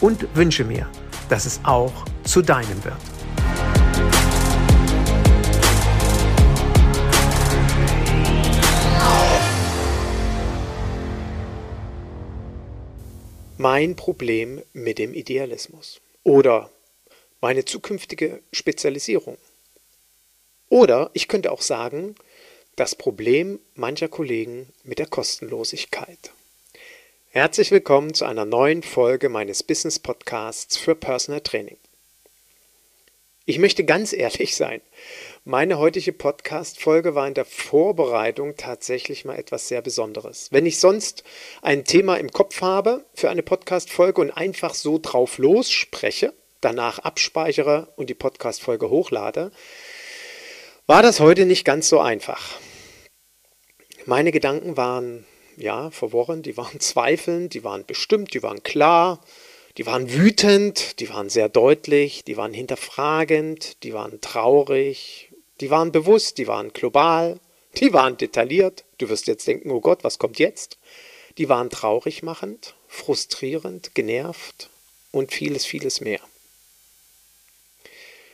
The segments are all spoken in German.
und wünsche mir, dass es auch zu deinem wird. Mein Problem mit dem Idealismus oder meine zukünftige Spezialisierung. Oder ich könnte auch sagen, das Problem mancher Kollegen mit der Kostenlosigkeit. Herzlich willkommen zu einer neuen Folge meines Business Podcasts für Personal Training. Ich möchte ganz ehrlich sein. Meine heutige Podcast-Folge war in der Vorbereitung tatsächlich mal etwas sehr Besonderes. Wenn ich sonst ein Thema im Kopf habe für eine Podcast-Folge und einfach so drauf los spreche, danach abspeichere und die Podcast-Folge hochlade, war das heute nicht ganz so einfach. Meine Gedanken waren ja verworren, die waren zweifelnd, die waren bestimmt, die waren klar, die waren wütend, die waren sehr deutlich, die waren hinterfragend, die waren traurig, die waren bewusst, die waren global, die waren detailliert. Du wirst jetzt denken, oh Gott, was kommt jetzt? Die waren traurig machend, frustrierend, genervt und vieles, vieles mehr.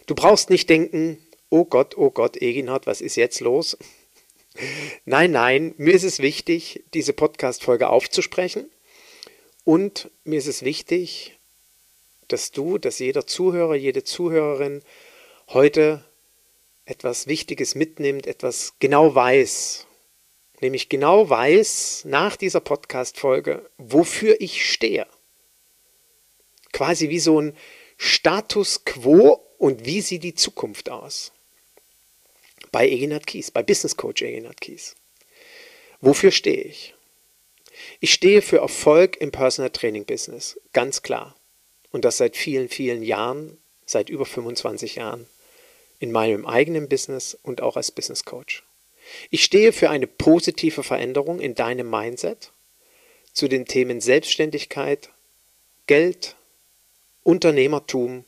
Du brauchst nicht denken, oh Gott, oh Gott, Eginhard, was ist jetzt los? Nein, nein, mir ist es wichtig, diese Podcast-Folge aufzusprechen. Und mir ist es wichtig, dass du, dass jeder Zuhörer, jede Zuhörerin heute etwas Wichtiges mitnimmt, etwas genau weiß. Nämlich genau weiß nach dieser Podcast-Folge, wofür ich stehe. Quasi wie so ein Status quo und wie sieht die Zukunft aus bei Eginhard Kies, bei Business Coach Eginhard Kies. Wofür stehe ich? Ich stehe für Erfolg im Personal Training Business, ganz klar. Und das seit vielen, vielen Jahren, seit über 25 Jahren, in meinem eigenen Business und auch als Business Coach. Ich stehe für eine positive Veränderung in deinem Mindset zu den Themen Selbstständigkeit, Geld, Unternehmertum,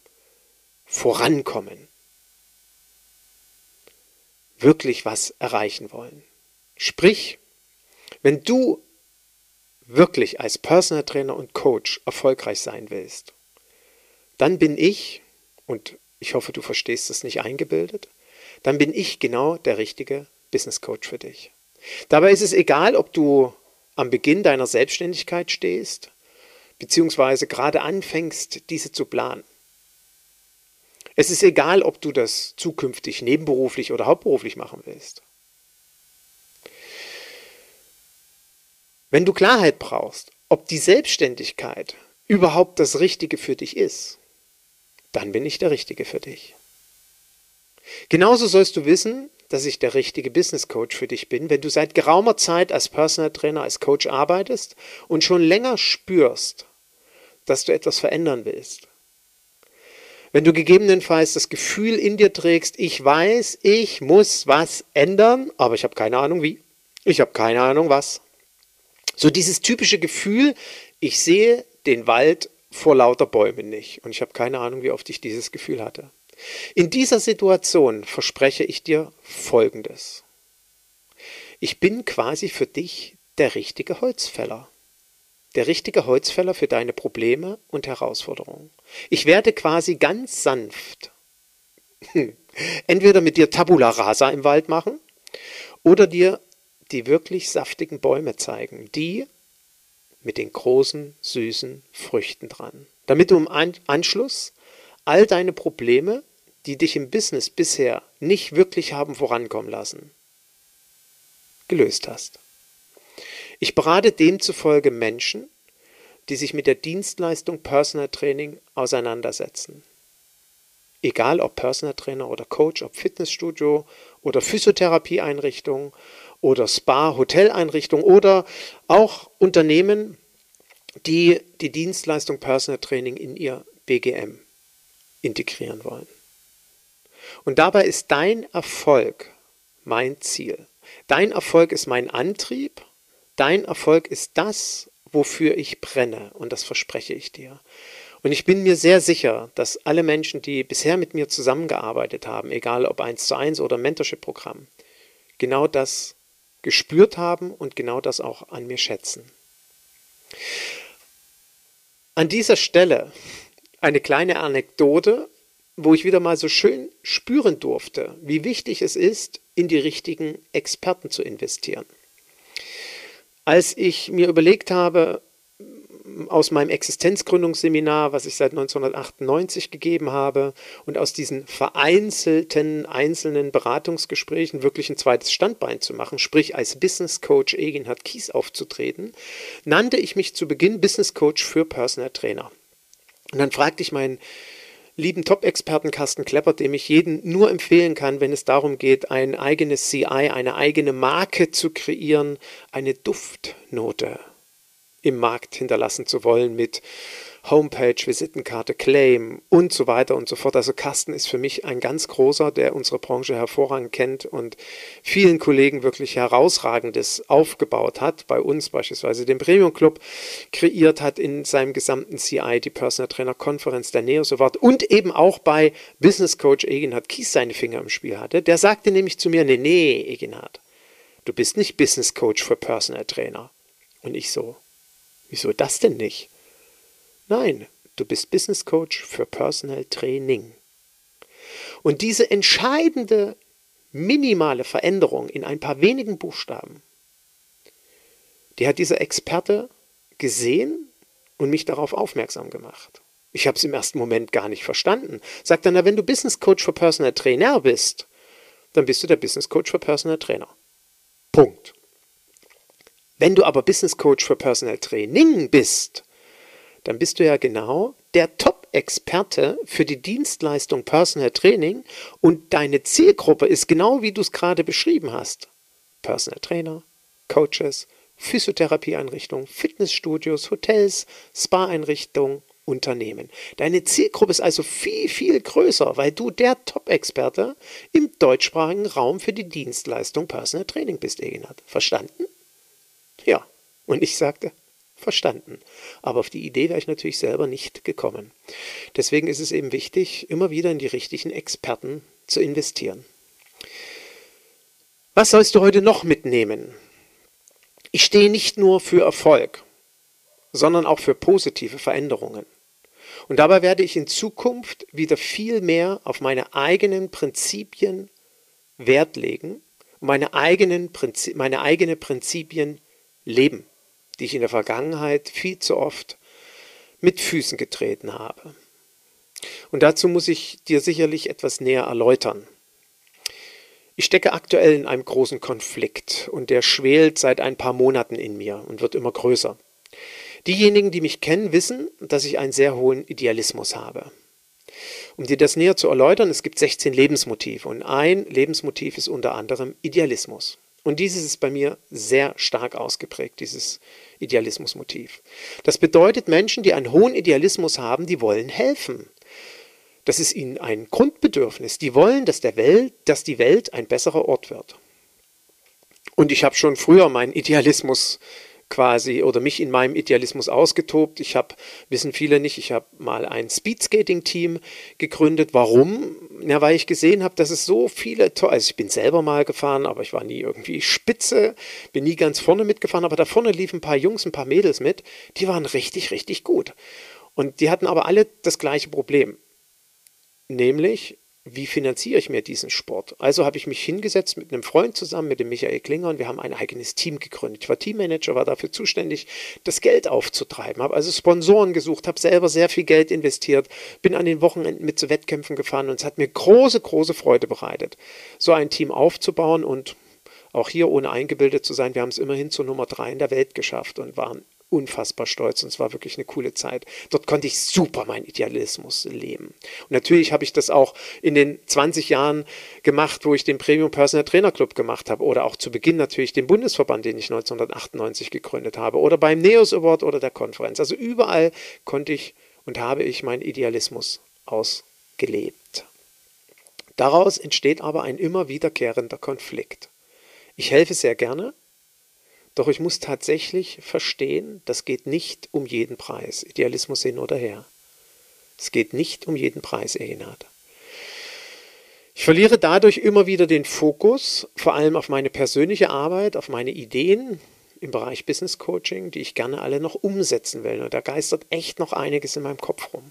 Vorankommen wirklich was erreichen wollen. Sprich, wenn du wirklich als Personal Trainer und Coach erfolgreich sein willst, dann bin ich, und ich hoffe, du verstehst es nicht eingebildet, dann bin ich genau der richtige Business Coach für dich. Dabei ist es egal, ob du am Beginn deiner Selbstständigkeit stehst, beziehungsweise gerade anfängst, diese zu planen. Es ist egal, ob du das zukünftig nebenberuflich oder hauptberuflich machen willst. Wenn du Klarheit brauchst, ob die Selbstständigkeit überhaupt das Richtige für dich ist, dann bin ich der Richtige für dich. Genauso sollst du wissen, dass ich der richtige Business Coach für dich bin, wenn du seit geraumer Zeit als Personal Trainer, als Coach arbeitest und schon länger spürst, dass du etwas verändern willst, wenn du gegebenenfalls das Gefühl in dir trägst, ich weiß, ich muss was ändern, aber ich habe keine Ahnung wie. Ich habe keine Ahnung was. So dieses typische Gefühl, ich sehe den Wald vor lauter Bäumen nicht und ich habe keine Ahnung, wie oft ich dieses Gefühl hatte. In dieser Situation verspreche ich dir Folgendes. Ich bin quasi für dich der richtige Holzfäller der richtige Holzfäller für deine Probleme und Herausforderungen. Ich werde quasi ganz sanft hm, entweder mit dir Tabula rasa im Wald machen oder dir die wirklich saftigen Bäume zeigen, die mit den großen, süßen Früchten dran. damit du im Anschluss all deine Probleme, die dich im Business bisher nicht wirklich haben vorankommen lassen, gelöst hast. Ich berate demzufolge Menschen, die sich mit der Dienstleistung Personal Training auseinandersetzen. Egal ob Personal Trainer oder Coach, ob Fitnessstudio oder Physiotherapieeinrichtung oder Spa, Hoteleinrichtung oder auch Unternehmen, die die Dienstleistung Personal Training in ihr BGM integrieren wollen. Und dabei ist dein Erfolg mein Ziel. Dein Erfolg ist mein Antrieb. Dein Erfolg ist das, wofür ich brenne. Und das verspreche ich dir. Und ich bin mir sehr sicher, dass alle Menschen, die bisher mit mir zusammengearbeitet haben, egal ob eins zu eins oder Mentorship-Programm, genau das gespürt haben und genau das auch an mir schätzen. An dieser Stelle eine kleine Anekdote, wo ich wieder mal so schön spüren durfte, wie wichtig es ist, in die richtigen Experten zu investieren. Als ich mir überlegt habe, aus meinem Existenzgründungsseminar, was ich seit 1998 gegeben habe, und aus diesen vereinzelten einzelnen Beratungsgesprächen wirklich ein zweites Standbein zu machen, sprich als Business Coach Egenhard Kies aufzutreten, nannte ich mich zu Beginn Business Coach für Personal Trainer. Und dann fragte ich meinen lieben Top-Experten Carsten Klepper, dem ich jeden nur empfehlen kann, wenn es darum geht, ein eigenes CI, eine eigene Marke zu kreieren, eine Duftnote im Markt hinterlassen zu wollen mit Homepage, Visitenkarte, Claim und so weiter und so fort. Also Carsten ist für mich ein ganz großer, der unsere Branche hervorragend kennt und vielen Kollegen wirklich herausragendes aufgebaut hat. Bei uns beispielsweise den Premium Club kreiert hat in seinem gesamten CI die Personal Trainer Konferenz der Neo Sowart und eben auch bei Business Coach Egenhard Kies seine Finger im Spiel hatte. Der sagte nämlich zu mir, nee, nee, Egenhard, du bist nicht Business Coach für Personal Trainer. Und ich so, Wieso das denn nicht? Nein, du bist Business Coach für Personal Training. Und diese entscheidende, minimale Veränderung in ein paar wenigen Buchstaben, die hat dieser Experte gesehen und mich darauf aufmerksam gemacht. Ich habe es im ersten Moment gar nicht verstanden. Sagt dann, na, wenn du Business Coach für Personal Trainer bist, dann bist du der Business Coach für Personal Trainer. Punkt. Wenn du aber Business Coach für Personal Training bist, dann bist du ja genau der Top-Experte für die Dienstleistung Personal Training und deine Zielgruppe ist genau wie du es gerade beschrieben hast. Personal Trainer, Coaches, Physiotherapieeinrichtungen, Fitnessstudios, Hotels, Spa-Einrichtungen, Unternehmen. Deine Zielgruppe ist also viel, viel größer, weil du der Top-Experte im deutschsprachigen Raum für die Dienstleistung Personal Training bist, Egenhard. Verstanden? Ja, und ich sagte, verstanden. Aber auf die Idee wäre ich natürlich selber nicht gekommen. Deswegen ist es eben wichtig, immer wieder in die richtigen Experten zu investieren. Was sollst du heute noch mitnehmen? Ich stehe nicht nur für Erfolg, sondern auch für positive Veränderungen. Und dabei werde ich in Zukunft wieder viel mehr auf meine eigenen Prinzipien Wert legen, meine, eigenen Prinzip, meine eigene Prinzipien leben, die ich in der Vergangenheit viel zu oft mit Füßen getreten habe. Und dazu muss ich dir sicherlich etwas näher erläutern. Ich stecke aktuell in einem großen Konflikt und der schwelt seit ein paar Monaten in mir und wird immer größer. Diejenigen, die mich kennen, wissen, dass ich einen sehr hohen Idealismus habe. Um dir das näher zu erläutern, es gibt 16 Lebensmotive und ein Lebensmotiv ist unter anderem Idealismus. Und dieses ist bei mir sehr stark ausgeprägt, dieses Idealismusmotiv. Das bedeutet, Menschen, die einen hohen Idealismus haben, die wollen helfen. Das ist ihnen ein Grundbedürfnis. Die wollen, dass, der Welt, dass die Welt ein besserer Ort wird. Und ich habe schon früher meinen Idealismus quasi oder mich in meinem Idealismus ausgetobt. Ich habe, wissen viele nicht, ich habe mal ein Speedskating-Team gegründet. Warum? Ja, weil ich gesehen habe, dass es so viele, also ich bin selber mal gefahren, aber ich war nie irgendwie spitze, bin nie ganz vorne mitgefahren, aber da vorne liefen ein paar Jungs, ein paar Mädels mit, die waren richtig, richtig gut. Und die hatten aber alle das gleiche Problem. Nämlich, wie finanziere ich mir diesen Sport? Also habe ich mich hingesetzt mit einem Freund zusammen, mit dem Michael Klinger, und wir haben ein eigenes Team gegründet. Ich war Teammanager, war dafür zuständig, das Geld aufzutreiben, habe also Sponsoren gesucht, habe selber sehr viel Geld investiert, bin an den Wochenenden mit zu Wettkämpfen gefahren und es hat mir große, große Freude bereitet, so ein Team aufzubauen und auch hier ohne eingebildet zu sein, wir haben es immerhin zur Nummer drei in der Welt geschafft und waren unfassbar stolz und es war wirklich eine coole Zeit. Dort konnte ich super meinen Idealismus leben. Und natürlich habe ich das auch in den 20 Jahren gemacht, wo ich den Premium Personal Trainer Club gemacht habe oder auch zu Beginn natürlich den Bundesverband, den ich 1998 gegründet habe oder beim NEOS Award oder der Konferenz. Also überall konnte ich und habe ich meinen Idealismus ausgelebt. Daraus entsteht aber ein immer wiederkehrender Konflikt. Ich helfe sehr gerne, doch ich muss tatsächlich verstehen, das geht nicht um jeden Preis. Idealismus hin oder her. Es geht nicht um jeden Preis, Egenhard. Ich verliere dadurch immer wieder den Fokus, vor allem auf meine persönliche Arbeit, auf meine Ideen im Bereich Business Coaching, die ich gerne alle noch umsetzen will. Und da geistert echt noch einiges in meinem Kopf rum.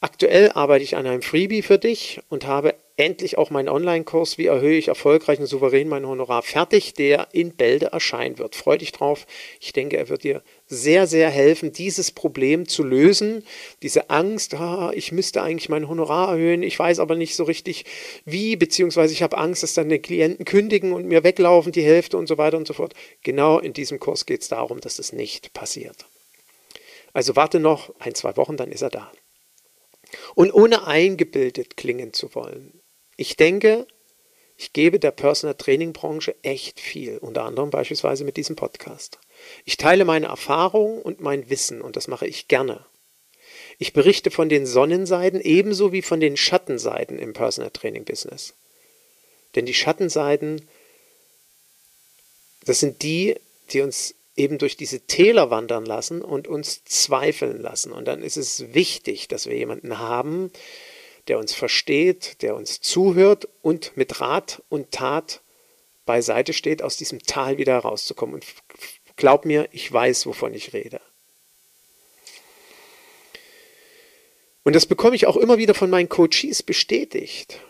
Aktuell arbeite ich an einem Freebie für dich und habe endlich auch meinen Online-Kurs, wie erhöhe ich erfolgreich und souverän mein Honorar, fertig, der in Bälde erscheinen wird. Freu dich drauf. Ich denke, er wird dir sehr, sehr helfen, dieses Problem zu lösen. Diese Angst, ah, ich müsste eigentlich mein Honorar erhöhen, ich weiß aber nicht so richtig wie, beziehungsweise ich habe Angst, dass dann die Klienten kündigen und mir weglaufen, die Hälfte und so weiter und so fort. Genau in diesem Kurs geht es darum, dass das nicht passiert. Also warte noch ein, zwei Wochen, dann ist er da. Und ohne eingebildet klingen zu wollen. Ich denke, ich gebe der Personal Training Branche echt viel, unter anderem beispielsweise mit diesem Podcast. Ich teile meine Erfahrungen und mein Wissen und das mache ich gerne. Ich berichte von den Sonnenseiten ebenso wie von den Schattenseiten im Personal Training Business. Denn die Schattenseiten, das sind die, die uns eben durch diese Täler wandern lassen und uns zweifeln lassen. Und dann ist es wichtig, dass wir jemanden haben, der uns versteht, der uns zuhört und mit Rat und Tat beiseite steht, aus diesem Tal wieder herauszukommen. Und glaub mir, ich weiß, wovon ich rede. Und das bekomme ich auch immer wieder von meinen Coaches bestätigt,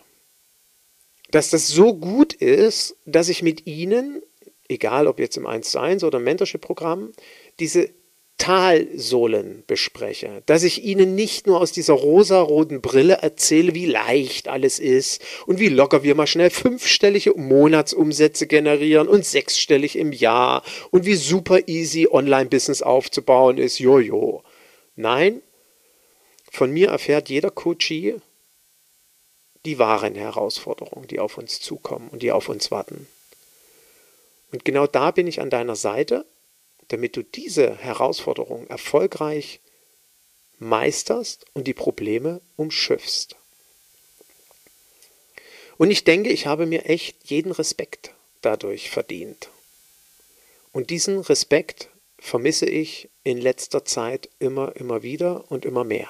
dass das so gut ist, dass ich mit ihnen egal ob jetzt im 1 zu 1 oder Mentorship-Programm, diese Talsohlen bespreche, dass ich Ihnen nicht nur aus dieser rosaroten Brille erzähle, wie leicht alles ist und wie locker wir mal schnell fünfstellige Monatsumsätze generieren und sechsstellig im Jahr und wie super easy Online-Business aufzubauen ist, jojo. Nein, von mir erfährt jeder Coachie die wahren Herausforderungen, die auf uns zukommen und die auf uns warten. Und genau da bin ich an deiner Seite, damit du diese Herausforderung erfolgreich meisterst und die Probleme umschiffst. Und ich denke, ich habe mir echt jeden Respekt dadurch verdient. Und diesen Respekt vermisse ich in letzter Zeit immer, immer wieder und immer mehr.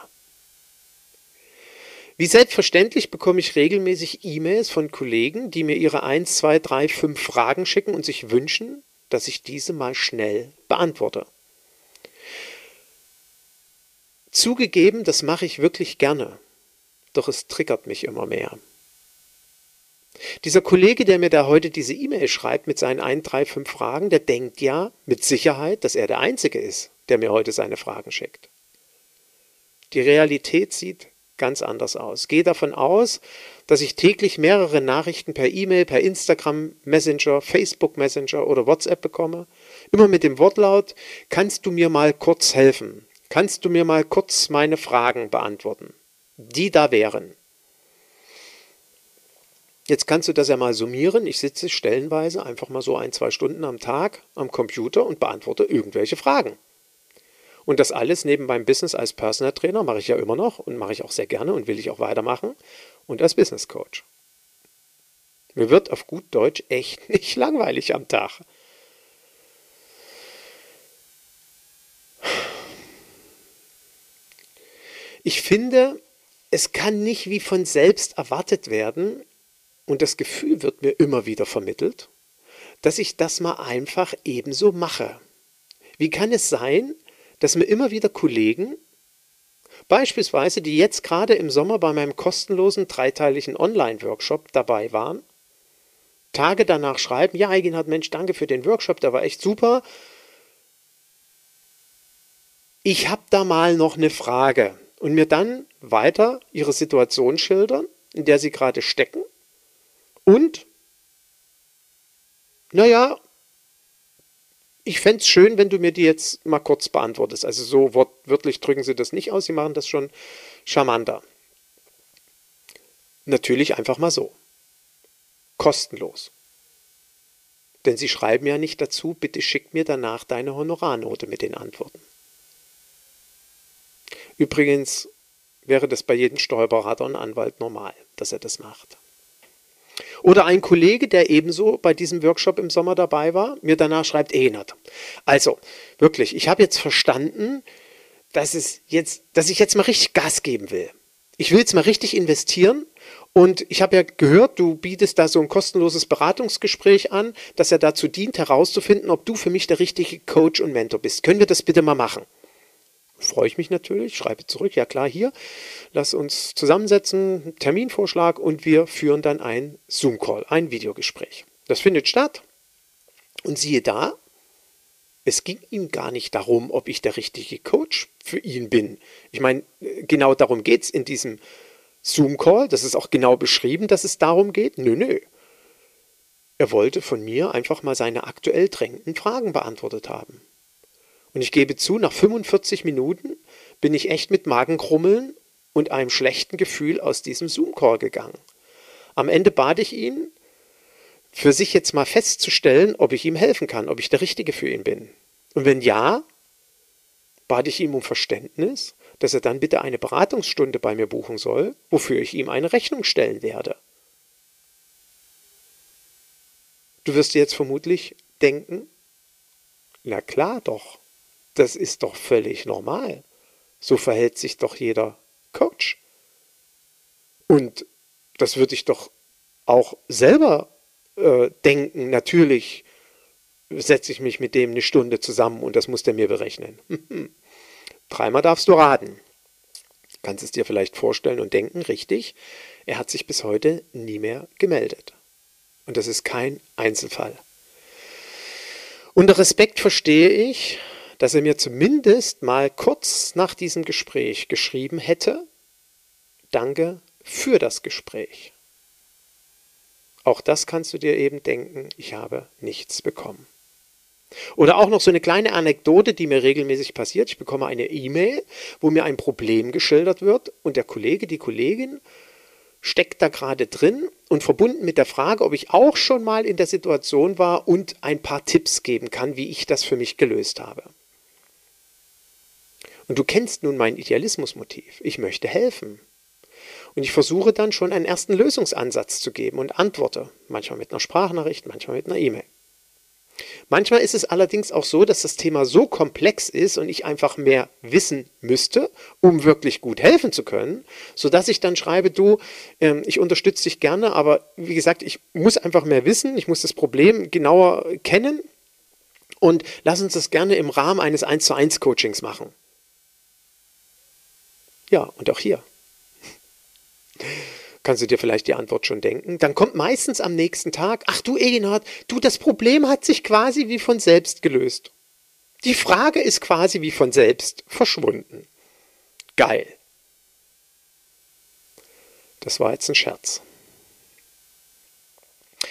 Wie selbstverständlich bekomme ich regelmäßig E-Mails von Kollegen, die mir ihre 1, 2, 3, 5 Fragen schicken und sich wünschen, dass ich diese mal schnell beantworte. Zugegeben, das mache ich wirklich gerne, doch es triggert mich immer mehr. Dieser Kollege, der mir da heute diese E-Mail schreibt mit seinen 1, 3, 5 Fragen, der denkt ja mit Sicherheit, dass er der Einzige ist, der mir heute seine Fragen schickt. Die Realität sieht ganz anders aus. Gehe davon aus, dass ich täglich mehrere Nachrichten per E-Mail, per Instagram Messenger, Facebook Messenger oder WhatsApp bekomme. Immer mit dem Wortlaut, kannst du mir mal kurz helfen? Kannst du mir mal kurz meine Fragen beantworten? Die da wären. Jetzt kannst du das ja mal summieren. Ich sitze stellenweise einfach mal so ein, zwei Stunden am Tag am Computer und beantworte irgendwelche Fragen. Und das alles neben meinem Business als Personal Trainer mache ich ja immer noch und mache ich auch sehr gerne und will ich auch weitermachen und als Business Coach. Mir wird auf gut Deutsch echt nicht langweilig am Tag. Ich finde, es kann nicht wie von selbst erwartet werden, und das Gefühl wird mir immer wieder vermittelt, dass ich das mal einfach ebenso mache. Wie kann es sein, dass mir immer wieder Kollegen beispielsweise, die jetzt gerade im Sommer bei meinem kostenlosen dreiteiligen Online-Workshop dabei waren, Tage danach schreiben, ja, Eginhard, Mensch, danke für den Workshop, der war echt super. Ich habe da mal noch eine Frage und mir dann weiter ihre Situation schildern, in der sie gerade stecken und, naja, ich fände es schön, wenn du mir die jetzt mal kurz beantwortest. Also so wortwörtlich drücken sie das nicht aus, sie machen das schon charmanter. Natürlich einfach mal so. Kostenlos. Denn sie schreiben ja nicht dazu, bitte schick mir danach deine Honorarnote mit den Antworten. Übrigens wäre das bei jedem Steuerberater und Anwalt normal, dass er das macht. Oder ein Kollege, der ebenso bei diesem Workshop im Sommer dabei war, mir danach schreibt, Ehnert. Also, wirklich, ich habe jetzt verstanden, dass, es jetzt, dass ich jetzt mal richtig Gas geben will. Ich will jetzt mal richtig investieren und ich habe ja gehört, du bietest da so ein kostenloses Beratungsgespräch an, das ja dazu dient, herauszufinden, ob du für mich der richtige Coach und Mentor bist. Können wir das bitte mal machen? Freue ich mich natürlich, schreibe zurück, ja klar, hier, lass uns zusammensetzen, Terminvorschlag und wir führen dann ein Zoom-Call, ein Videogespräch. Das findet statt und siehe da, es ging ihm gar nicht darum, ob ich der richtige Coach für ihn bin. Ich meine, genau darum geht es in diesem Zoom-Call, das ist auch genau beschrieben, dass es darum geht. Nö, nö. Er wollte von mir einfach mal seine aktuell drängenden Fragen beantwortet haben. Und ich gebe zu, nach 45 Minuten bin ich echt mit Magenkrummeln und einem schlechten Gefühl aus diesem Zoom-Call gegangen. Am Ende bat ich ihn, für sich jetzt mal festzustellen, ob ich ihm helfen kann, ob ich der Richtige für ihn bin. Und wenn ja, bat ich ihm um Verständnis, dass er dann bitte eine Beratungsstunde bei mir buchen soll, wofür ich ihm eine Rechnung stellen werde. Du wirst jetzt vermutlich denken, na klar doch. Das ist doch völlig normal. So verhält sich doch jeder Coach. Und das würde ich doch auch selber äh, denken. Natürlich setze ich mich mit dem eine Stunde zusammen und das muss der mir berechnen. Dreimal darfst du raten. Kannst es dir vielleicht vorstellen und denken, richtig, er hat sich bis heute nie mehr gemeldet. Und das ist kein Einzelfall. Unter Respekt verstehe ich, dass er mir zumindest mal kurz nach diesem Gespräch geschrieben hätte, danke für das Gespräch. Auch das kannst du dir eben denken, ich habe nichts bekommen. Oder auch noch so eine kleine Anekdote, die mir regelmäßig passiert. Ich bekomme eine E-Mail, wo mir ein Problem geschildert wird und der Kollege, die Kollegin steckt da gerade drin und verbunden mit der Frage, ob ich auch schon mal in der Situation war und ein paar Tipps geben kann, wie ich das für mich gelöst habe. Und du kennst nun mein Idealismusmotiv. Ich möchte helfen. Und ich versuche dann schon einen ersten Lösungsansatz zu geben und antworte. Manchmal mit einer Sprachnachricht, manchmal mit einer E-Mail. Manchmal ist es allerdings auch so, dass das Thema so komplex ist und ich einfach mehr wissen müsste, um wirklich gut helfen zu können, sodass ich dann schreibe, du, ähm, ich unterstütze dich gerne, aber wie gesagt, ich muss einfach mehr wissen, ich muss das Problem genauer kennen und lass uns das gerne im Rahmen eines 1 zu 1 Coachings machen. Ja, und auch hier. Kannst du dir vielleicht die Antwort schon denken? Dann kommt meistens am nächsten Tag, ach du Eginhard, du, das Problem hat sich quasi wie von selbst gelöst. Die Frage ist quasi wie von selbst verschwunden. Geil. Das war jetzt ein Scherz.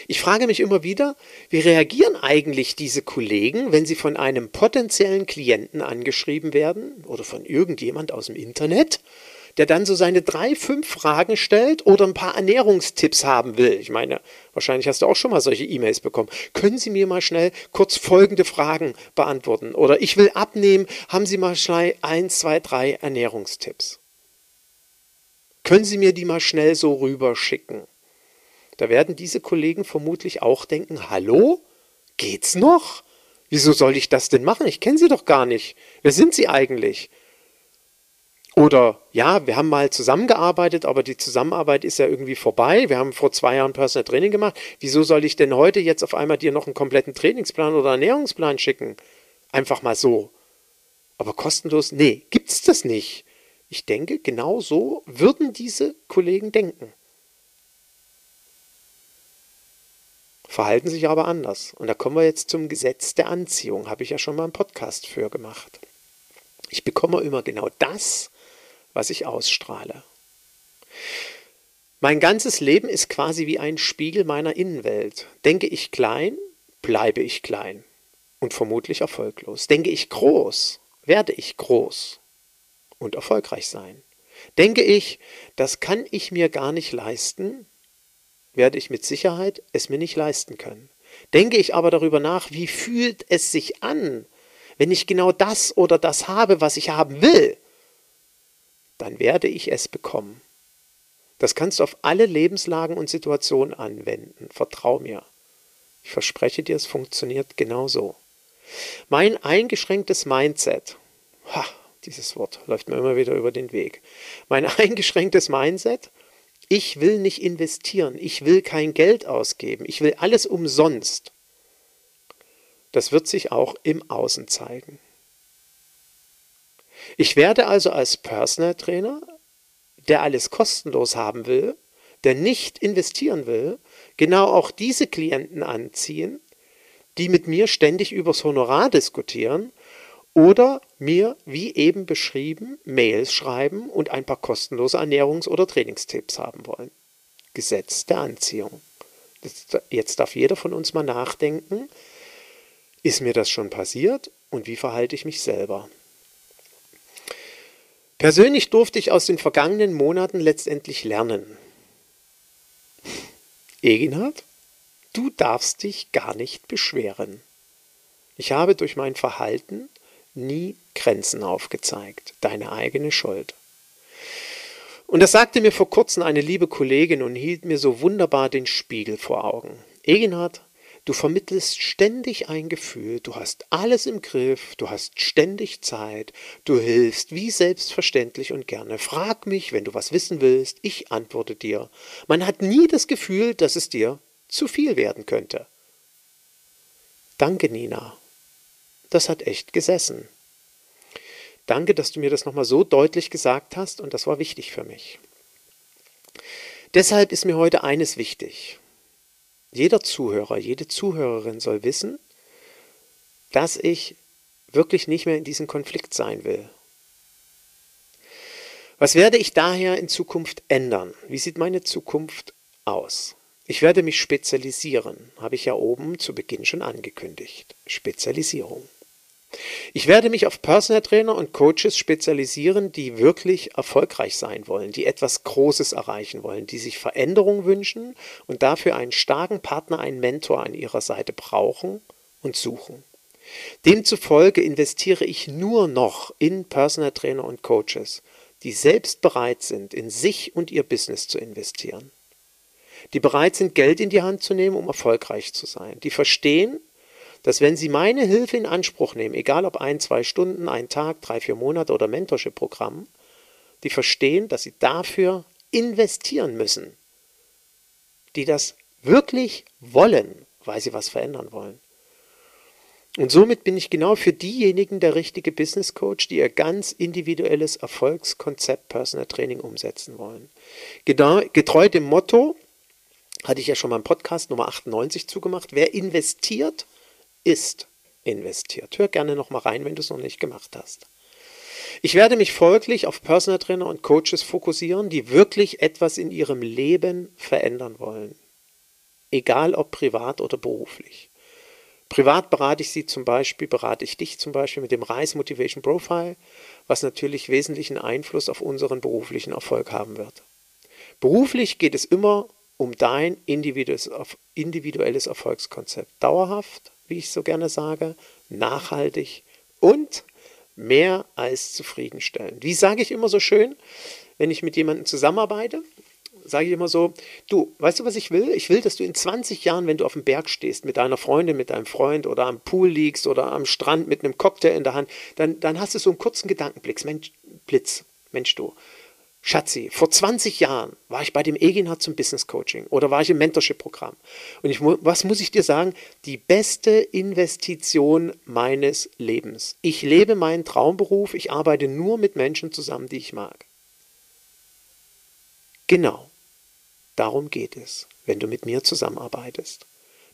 Ich frage mich immer wieder, wie reagieren eigentlich diese Kollegen, wenn sie von einem potenziellen Klienten angeschrieben werden oder von irgendjemand aus dem Internet, der dann so seine drei, fünf Fragen stellt oder ein paar Ernährungstipps haben will. Ich meine, wahrscheinlich hast du auch schon mal solche E-Mails bekommen. Können Sie mir mal schnell kurz folgende Fragen beantworten? Oder ich will abnehmen, haben Sie mal schnell eins, zwei, drei Ernährungstipps? Können Sie mir die mal schnell so rüberschicken? Da werden diese Kollegen vermutlich auch denken, hallo, geht's noch? Wieso soll ich das denn machen? Ich kenne sie doch gar nicht. Wer sind sie eigentlich? Oder ja, wir haben mal zusammengearbeitet, aber die Zusammenarbeit ist ja irgendwie vorbei. Wir haben vor zwei Jahren Personal Training gemacht. Wieso soll ich denn heute jetzt auf einmal dir noch einen kompletten Trainingsplan oder Ernährungsplan schicken? Einfach mal so. Aber kostenlos? Nee, gibt's das nicht. ich denke, genau so würden diese Kollegen denken. Verhalten sich aber anders. Und da kommen wir jetzt zum Gesetz der Anziehung. Habe ich ja schon mal einen Podcast für gemacht. Ich bekomme immer genau das, was ich ausstrahle. Mein ganzes Leben ist quasi wie ein Spiegel meiner Innenwelt. Denke ich klein, bleibe ich klein und vermutlich erfolglos. Denke ich groß, werde ich groß und erfolgreich sein. Denke ich, das kann ich mir gar nicht leisten, werde ich mit Sicherheit es mir nicht leisten können. Denke ich aber darüber nach, wie fühlt es sich an, wenn ich genau das oder das habe, was ich haben will, dann werde ich es bekommen. Das kannst du auf alle Lebenslagen und Situationen anwenden. Vertrau mir. Ich verspreche dir, es funktioniert genau so. Mein eingeschränktes Mindset, ha, dieses Wort läuft mir immer wieder über den Weg. Mein eingeschränktes Mindset, ich will nicht investieren, ich will kein Geld ausgeben, ich will alles umsonst. Das wird sich auch im Außen zeigen. Ich werde also als Personal Trainer, der alles kostenlos haben will, der nicht investieren will, genau auch diese Klienten anziehen, die mit mir ständig übers Honorar diskutieren oder mir, wie eben beschrieben, Mails schreiben und ein paar kostenlose Ernährungs- oder Trainingstipps haben wollen. Gesetz der Anziehung. Jetzt darf jeder von uns mal nachdenken, ist mir das schon passiert und wie verhalte ich mich selber? Persönlich durfte ich aus den vergangenen Monaten letztendlich lernen. Eginhard, du darfst dich gar nicht beschweren. Ich habe durch mein Verhalten nie Grenzen aufgezeigt. Deine eigene Schuld. Und das sagte mir vor kurzem eine liebe Kollegin und hielt mir so wunderbar den Spiegel vor Augen. Egenhard, du vermittelst ständig ein Gefühl, du hast alles im Griff, du hast ständig Zeit, du hilfst wie selbstverständlich und gerne. Frag mich, wenn du was wissen willst, ich antworte dir. Man hat nie das Gefühl, dass es dir zu viel werden könnte. Danke, Nina. Das hat echt gesessen. Danke, dass du mir das nochmal so deutlich gesagt hast und das war wichtig für mich. Deshalb ist mir heute eines wichtig. Jeder Zuhörer, jede Zuhörerin soll wissen, dass ich wirklich nicht mehr in diesem Konflikt sein will. Was werde ich daher in Zukunft ändern? Wie sieht meine Zukunft aus? Ich werde mich spezialisieren, habe ich ja oben zu Beginn schon angekündigt. Spezialisierung. Ich werde mich auf Personal Trainer und Coaches spezialisieren, die wirklich erfolgreich sein wollen, die etwas Großes erreichen wollen, die sich Veränderung wünschen und dafür einen starken Partner, einen Mentor an ihrer Seite brauchen und suchen. Demzufolge investiere ich nur noch in Personal Trainer und Coaches, die selbst bereit sind, in sich und ihr Business zu investieren. Die bereit sind, Geld in die Hand zu nehmen, um erfolgreich zu sein. Die verstehen, dass wenn Sie meine Hilfe in Anspruch nehmen, egal ob ein, zwei Stunden, ein Tag, drei, vier Monate oder Mentorship-Programm, die verstehen, dass sie dafür investieren müssen. Die das wirklich wollen, weil sie was verändern wollen. Und somit bin ich genau für diejenigen der richtige Business Coach, die ihr ganz individuelles Erfolgskonzept Personal Training umsetzen wollen. Getreu dem Motto, hatte ich ja schon mal im Podcast Nummer 98 zugemacht, wer investiert, ist investiert. Hör gerne noch mal rein, wenn du es noch nicht gemacht hast. Ich werde mich folglich auf Personal Trainer und Coaches fokussieren, die wirklich etwas in ihrem Leben verändern wollen. Egal ob privat oder beruflich. Privat berate ich sie zum Beispiel, berate ich dich zum Beispiel mit dem Rise Motivation Profile, was natürlich wesentlichen Einfluss auf unseren beruflichen Erfolg haben wird. Beruflich geht es immer um dein individuelles Erfolgskonzept. Dauerhaft, wie ich so gerne sage, nachhaltig und mehr als zufriedenstellend. Wie sage ich immer so schön, wenn ich mit jemandem zusammenarbeite, sage ich immer so, du, weißt du, was ich will? Ich will, dass du in 20 Jahren, wenn du auf dem Berg stehst, mit deiner Freundin, mit deinem Freund oder am Pool liegst oder am Strand mit einem Cocktail in der Hand, dann, dann hast du so einen kurzen Gedankenblitz, Mensch, Blitz, Mensch du, Schatzi, vor 20 Jahren war ich bei dem Eginhard zum Business Coaching oder war ich im Mentorship-Programm. Und ich, was muss ich dir sagen? Die beste Investition meines Lebens. Ich lebe meinen Traumberuf, ich arbeite nur mit Menschen zusammen, die ich mag. Genau, darum geht es, wenn du mit mir zusammenarbeitest.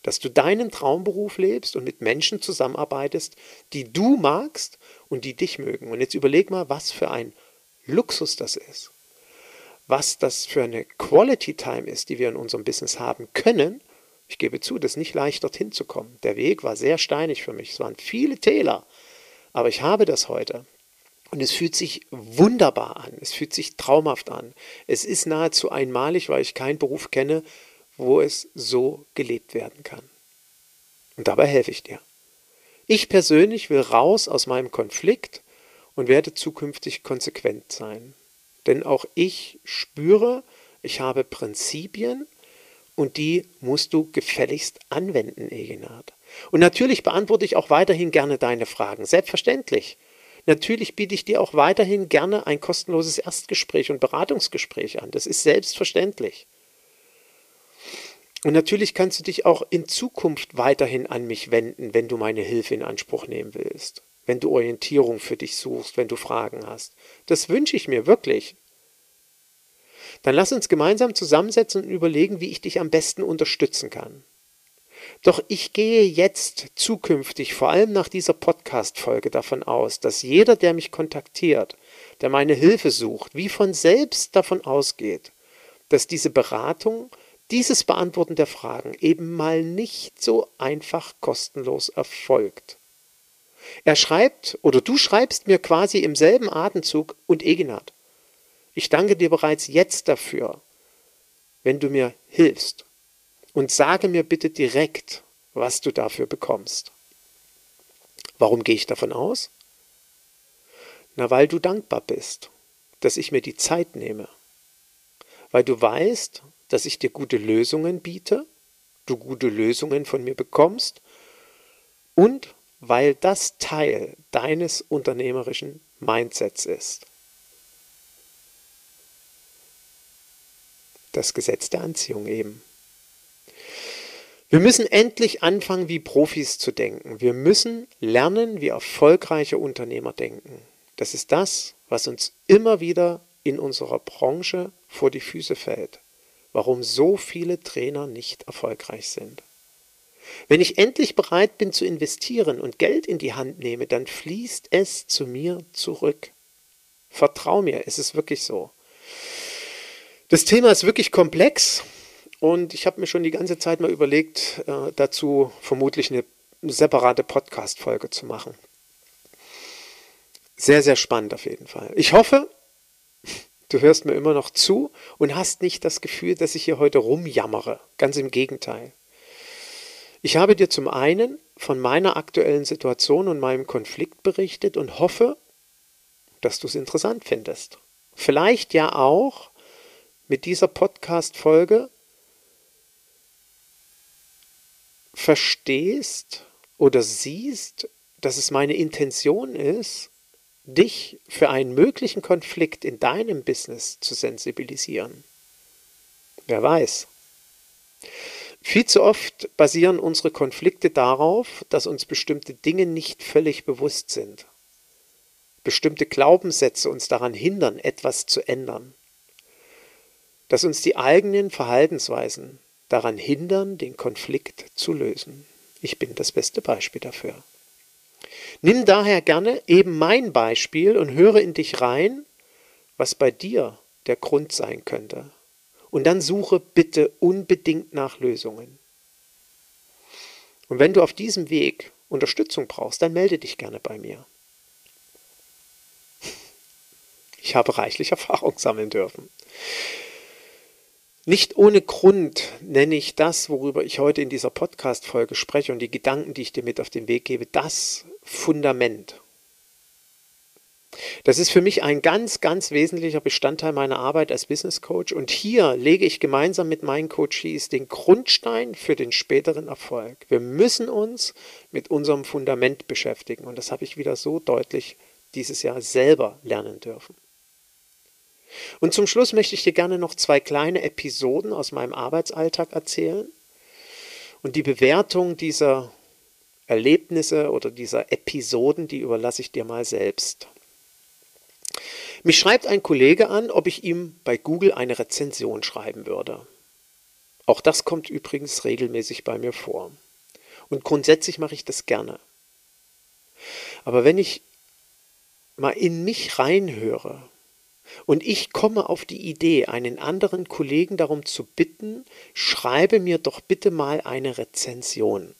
Dass du deinen Traumberuf lebst und mit Menschen zusammenarbeitest, die du magst und die dich mögen. Und jetzt überleg mal, was für ein Luxus das ist was das für eine Quality Time ist, die wir in unserem Business haben können. Ich gebe zu, das ist nicht leicht, dorthin zu kommen. Der Weg war sehr steinig für mich. Es waren viele Täler. Aber ich habe das heute. Und es fühlt sich wunderbar an. Es fühlt sich traumhaft an. Es ist nahezu einmalig, weil ich keinen Beruf kenne, wo es so gelebt werden kann. Und dabei helfe ich dir. Ich persönlich will raus aus meinem Konflikt und werde zukünftig konsequent sein. Denn auch ich spüre, ich habe Prinzipien und die musst du gefälligst anwenden, Egenhard. Und natürlich beantworte ich auch weiterhin gerne deine Fragen, selbstverständlich. Natürlich biete ich dir auch weiterhin gerne ein kostenloses Erstgespräch und Beratungsgespräch an. Das ist selbstverständlich. Und natürlich kannst du dich auch in Zukunft weiterhin an mich wenden, wenn du meine Hilfe in Anspruch nehmen willst wenn du Orientierung für dich suchst, wenn du Fragen hast. Das wünsche ich mir wirklich. Dann lass uns gemeinsam zusammensetzen und überlegen, wie ich dich am besten unterstützen kann. Doch ich gehe jetzt zukünftig, vor allem nach dieser Podcast-Folge, davon aus, dass jeder, der mich kontaktiert, der meine Hilfe sucht, wie von selbst davon ausgeht, dass diese Beratung, dieses Beantworten der Fragen eben mal nicht so einfach kostenlos erfolgt. Er schreibt oder du schreibst mir quasi im selben Atemzug und Eginat. Ich danke dir bereits jetzt dafür, wenn du mir hilfst. Und sage mir bitte direkt, was du dafür bekommst. Warum gehe ich davon aus? Na, weil du dankbar bist, dass ich mir die Zeit nehme. Weil du weißt, dass ich dir gute Lösungen biete, du gute Lösungen von mir bekommst und weil das Teil deines unternehmerischen Mindsets ist. Das Gesetz der Anziehung eben. Wir müssen endlich anfangen, wie Profis zu denken. Wir müssen lernen, wie erfolgreiche Unternehmer denken. Das ist das, was uns immer wieder in unserer Branche vor die Füße fällt. Warum so viele Trainer nicht erfolgreich sind. Wenn ich endlich bereit bin zu investieren und Geld in die Hand nehme, dann fließt es zu mir zurück. Vertrau mir, es ist wirklich so. Das Thema ist wirklich komplex und ich habe mir schon die ganze Zeit mal überlegt, äh, dazu vermutlich eine separate Podcast-Folge zu machen. Sehr, sehr spannend auf jeden Fall. Ich hoffe, du hörst mir immer noch zu und hast nicht das Gefühl, dass ich hier heute rumjammere. Ganz im Gegenteil. Ich habe dir zum einen von meiner aktuellen Situation und meinem Konflikt berichtet und hoffe, dass du es interessant findest. Vielleicht ja auch mit dieser Podcast-Folge verstehst oder siehst, dass es meine Intention ist, dich für einen möglichen Konflikt in deinem Business zu sensibilisieren. Wer weiß. Viel zu oft basieren unsere Konflikte darauf, dass uns bestimmte Dinge nicht völlig bewusst sind. Bestimmte Glaubenssätze uns daran hindern, etwas zu ändern. Dass uns die eigenen Verhaltensweisen daran hindern, den Konflikt zu lösen. Ich bin das beste Beispiel dafür. Nimm daher gerne eben mein Beispiel und höre in dich rein, was bei dir der Grund sein könnte. Und dann suche bitte unbedingt nach Lösungen. Und wenn du auf diesem Weg Unterstützung brauchst, dann melde dich gerne bei mir. Ich habe reichlich Erfahrung sammeln dürfen. Nicht ohne Grund nenne ich das, worüber ich heute in dieser Podcast-Folge spreche und die Gedanken, die ich dir mit auf den Weg gebe, das Fundament. Das ist für mich ein ganz, ganz wesentlicher Bestandteil meiner Arbeit als Business Coach. Und hier lege ich gemeinsam mit meinen Coaches den Grundstein für den späteren Erfolg. Wir müssen uns mit unserem Fundament beschäftigen. Und das habe ich wieder so deutlich dieses Jahr selber lernen dürfen. Und zum Schluss möchte ich dir gerne noch zwei kleine Episoden aus meinem Arbeitsalltag erzählen und die Bewertung dieser Erlebnisse oder dieser Episoden, die überlasse ich dir mal selbst. Mich schreibt ein Kollege an, ob ich ihm bei Google eine Rezension schreiben würde. Auch das kommt übrigens regelmäßig bei mir vor. Und grundsätzlich mache ich das gerne. Aber wenn ich mal in mich reinhöre und ich komme auf die Idee, einen anderen Kollegen darum zu bitten, schreibe mir doch bitte mal eine Rezension,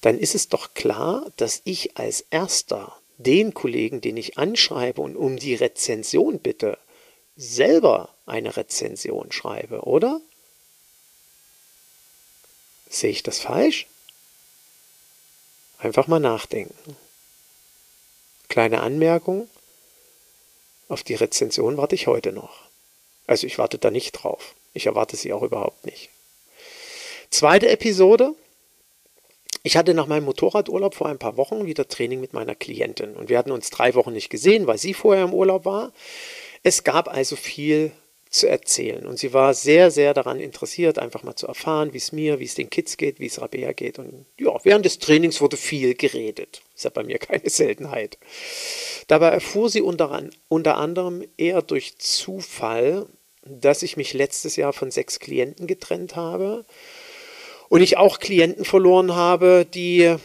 dann ist es doch klar, dass ich als erster den Kollegen, den ich anschreibe und um die Rezension bitte, selber eine Rezension schreibe, oder? Sehe ich das falsch? Einfach mal nachdenken. Kleine Anmerkung, auf die Rezension warte ich heute noch. Also ich warte da nicht drauf. Ich erwarte sie auch überhaupt nicht. Zweite Episode. Ich hatte nach meinem Motorradurlaub vor ein paar Wochen wieder Training mit meiner Klientin und wir hatten uns drei Wochen nicht gesehen, weil sie vorher im Urlaub war. Es gab also viel zu erzählen. Und sie war sehr, sehr daran interessiert, einfach mal zu erfahren, wie es mir, wie es den Kids geht, wie es Rabea geht. Und ja, während des Trainings wurde viel geredet. Ist ja bei mir keine Seltenheit. Dabei erfuhr sie unter, unter anderem eher durch Zufall, dass ich mich letztes Jahr von sechs Klienten getrennt habe und ich auch Klienten verloren habe, die,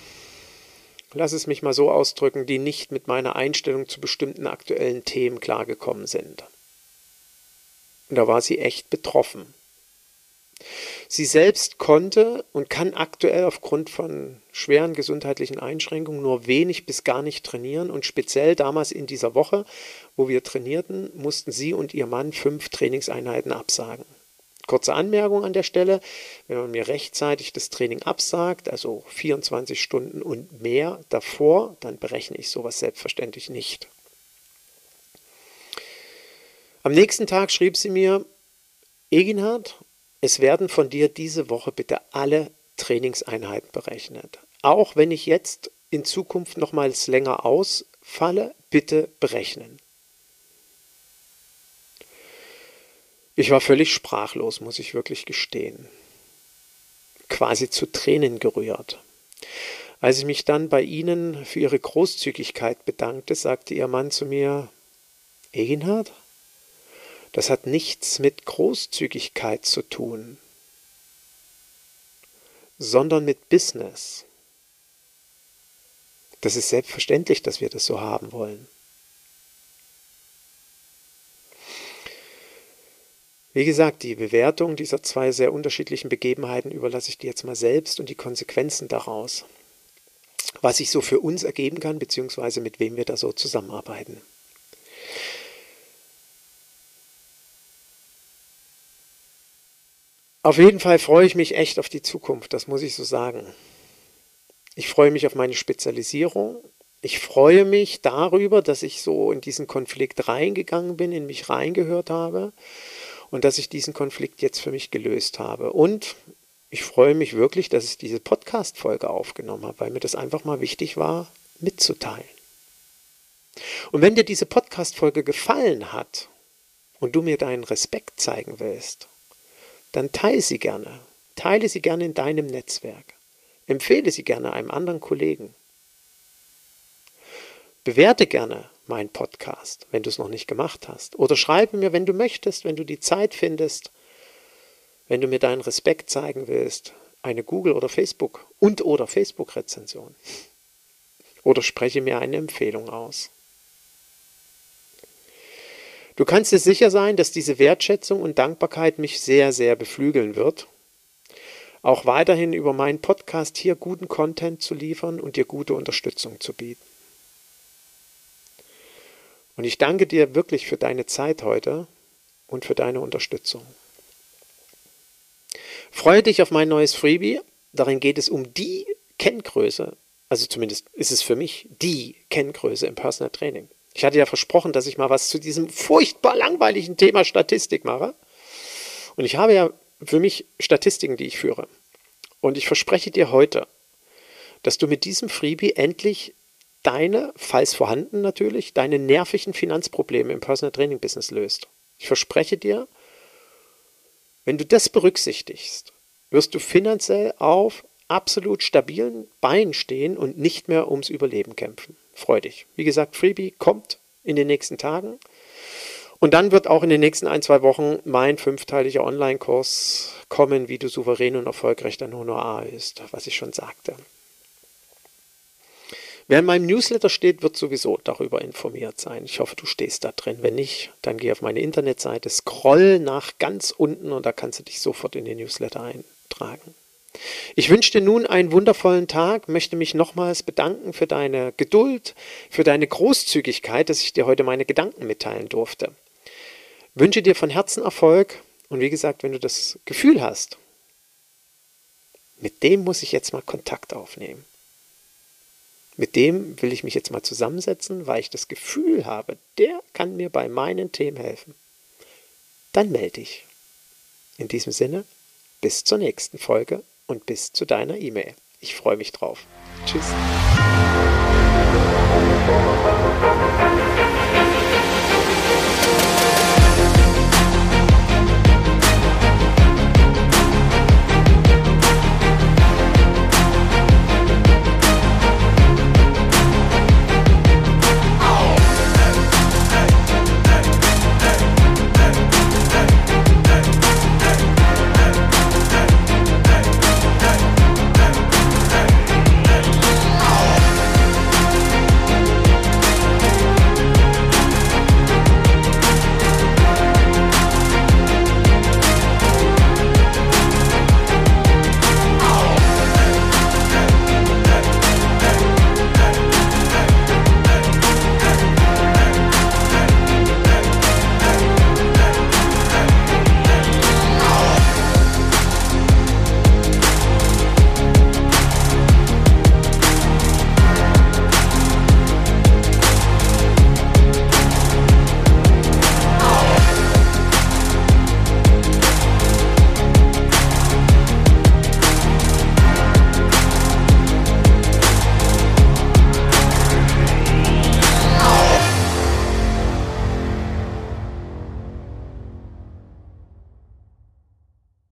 lass es mich mal so ausdrücken, die nicht mit meiner Einstellung zu bestimmten aktuellen Themen klargekommen sind. Und da war sie echt betroffen. Sie selbst konnte und kann aktuell aufgrund von schweren gesundheitlichen Einschränkungen nur wenig bis gar nicht trainieren. Und speziell damals in dieser Woche, wo wir trainierten, mussten sie und ihr Mann fünf Trainingseinheiten absagen. Kurze Anmerkung an der Stelle, wenn man mir rechtzeitig das Training absagt, also 24 Stunden und mehr davor, dann berechne ich sowas selbstverständlich nicht. Am nächsten Tag schrieb sie mir, Eginhard, es werden von dir diese Woche bitte alle Trainingseinheiten berechnet. Auch wenn ich jetzt in Zukunft nochmals länger ausfalle, bitte berechnen. Ich war völlig sprachlos, muss ich wirklich gestehen. Quasi zu Tränen gerührt. Als ich mich dann bei Ihnen für Ihre Großzügigkeit bedankte, sagte Ihr Mann zu mir, Eginhard, das hat nichts mit Großzügigkeit zu tun, sondern mit Business. Das ist selbstverständlich, dass wir das so haben wollen. Wie gesagt, die Bewertung dieser zwei sehr unterschiedlichen Begebenheiten überlasse ich dir jetzt mal selbst und die Konsequenzen daraus. Was sich so für uns ergeben kann, beziehungsweise mit wem wir da so zusammenarbeiten. Auf jeden Fall freue ich mich echt auf die Zukunft, das muss ich so sagen. Ich freue mich auf meine Spezialisierung. Ich freue mich darüber, dass ich so in diesen Konflikt reingegangen bin, in mich reingehört habe und dass ich diesen Konflikt jetzt für mich gelöst habe. Und ich freue mich wirklich, dass ich diese Podcast-Folge aufgenommen habe, weil mir das einfach mal wichtig war, mitzuteilen. Und wenn dir diese Podcast-Folge gefallen hat und du mir deinen Respekt zeigen willst, dann teile sie gerne. Teile sie gerne in deinem Netzwerk. Empfehle sie gerne einem anderen Kollegen. Bewerte gerne meinen Podcast, wenn du es noch nicht gemacht hast. Oder schreibe mir, wenn du möchtest, wenn du die Zeit findest, wenn du mir deinen Respekt zeigen willst, eine Google- oder Facebook- und oder Facebook-Rezension. Oder spreche mir eine Empfehlung aus. Du kannst dir sicher sein, dass diese Wertschätzung und Dankbarkeit mich sehr, sehr beflügeln wird, auch weiterhin über meinen Podcast hier guten Content zu liefern und dir gute Unterstützung zu bieten. Und ich danke dir wirklich für deine Zeit heute und für deine Unterstützung. Freue dich auf mein neues Freebie. Darin geht es um die Kenngröße, also zumindest ist es für mich die Kenngröße im Personal Training. Ich hatte ja versprochen, dass ich mal was zu diesem furchtbar langweiligen Thema Statistik mache. Und ich habe ja für mich Statistiken, die ich führe. Und ich verspreche dir heute, dass du mit diesem Freebie endlich deine, falls vorhanden natürlich, deine nervigen Finanzprobleme im Personal Training Business löst. Ich verspreche dir, wenn du das berücksichtigst, wirst du finanziell auf absolut stabilen Beinen stehen und nicht mehr ums Überleben kämpfen. Freu dich. Wie gesagt, Freebie kommt in den nächsten Tagen. Und dann wird auch in den nächsten ein, zwei Wochen mein fünfteiliger Online-Kurs kommen, wie du souverän und erfolgreich dein Honorar ist, was ich schon sagte. Wer in meinem Newsletter steht, wird sowieso darüber informiert sein. Ich hoffe, du stehst da drin. Wenn nicht, dann geh auf meine Internetseite, scroll nach ganz unten und da kannst du dich sofort in den Newsletter eintragen. Ich wünsche dir nun einen wundervollen Tag, möchte mich nochmals bedanken für deine Geduld, für deine Großzügigkeit, dass ich dir heute meine Gedanken mitteilen durfte. Wünsche dir von Herzen Erfolg und wie gesagt, wenn du das Gefühl hast, mit dem muss ich jetzt mal Kontakt aufnehmen mit dem will ich mich jetzt mal zusammensetzen, weil ich das Gefühl habe, der kann mir bei meinen Themen helfen. Dann melde ich. In diesem Sinne, bis zur nächsten Folge und bis zu deiner E-Mail. Ich freue mich drauf. Tschüss.